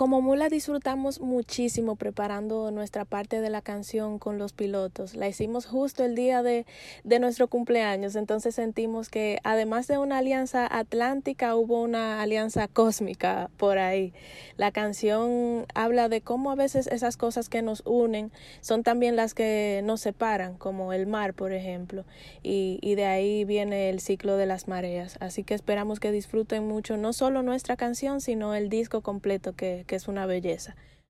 como Mula disfrutamos muchísimo preparando nuestra parte de la canción con los pilotos. La hicimos justo el día de, de nuestro cumpleaños, entonces sentimos que además de una alianza atlántica hubo una alianza cósmica por ahí. La canción habla de cómo a veces esas cosas que nos unen son también las que nos separan, como el mar, por ejemplo, y, y de ahí viene el ciclo de las mareas. Así que esperamos que disfruten mucho no solo nuestra canción, sino el disco completo que, que es una belleza.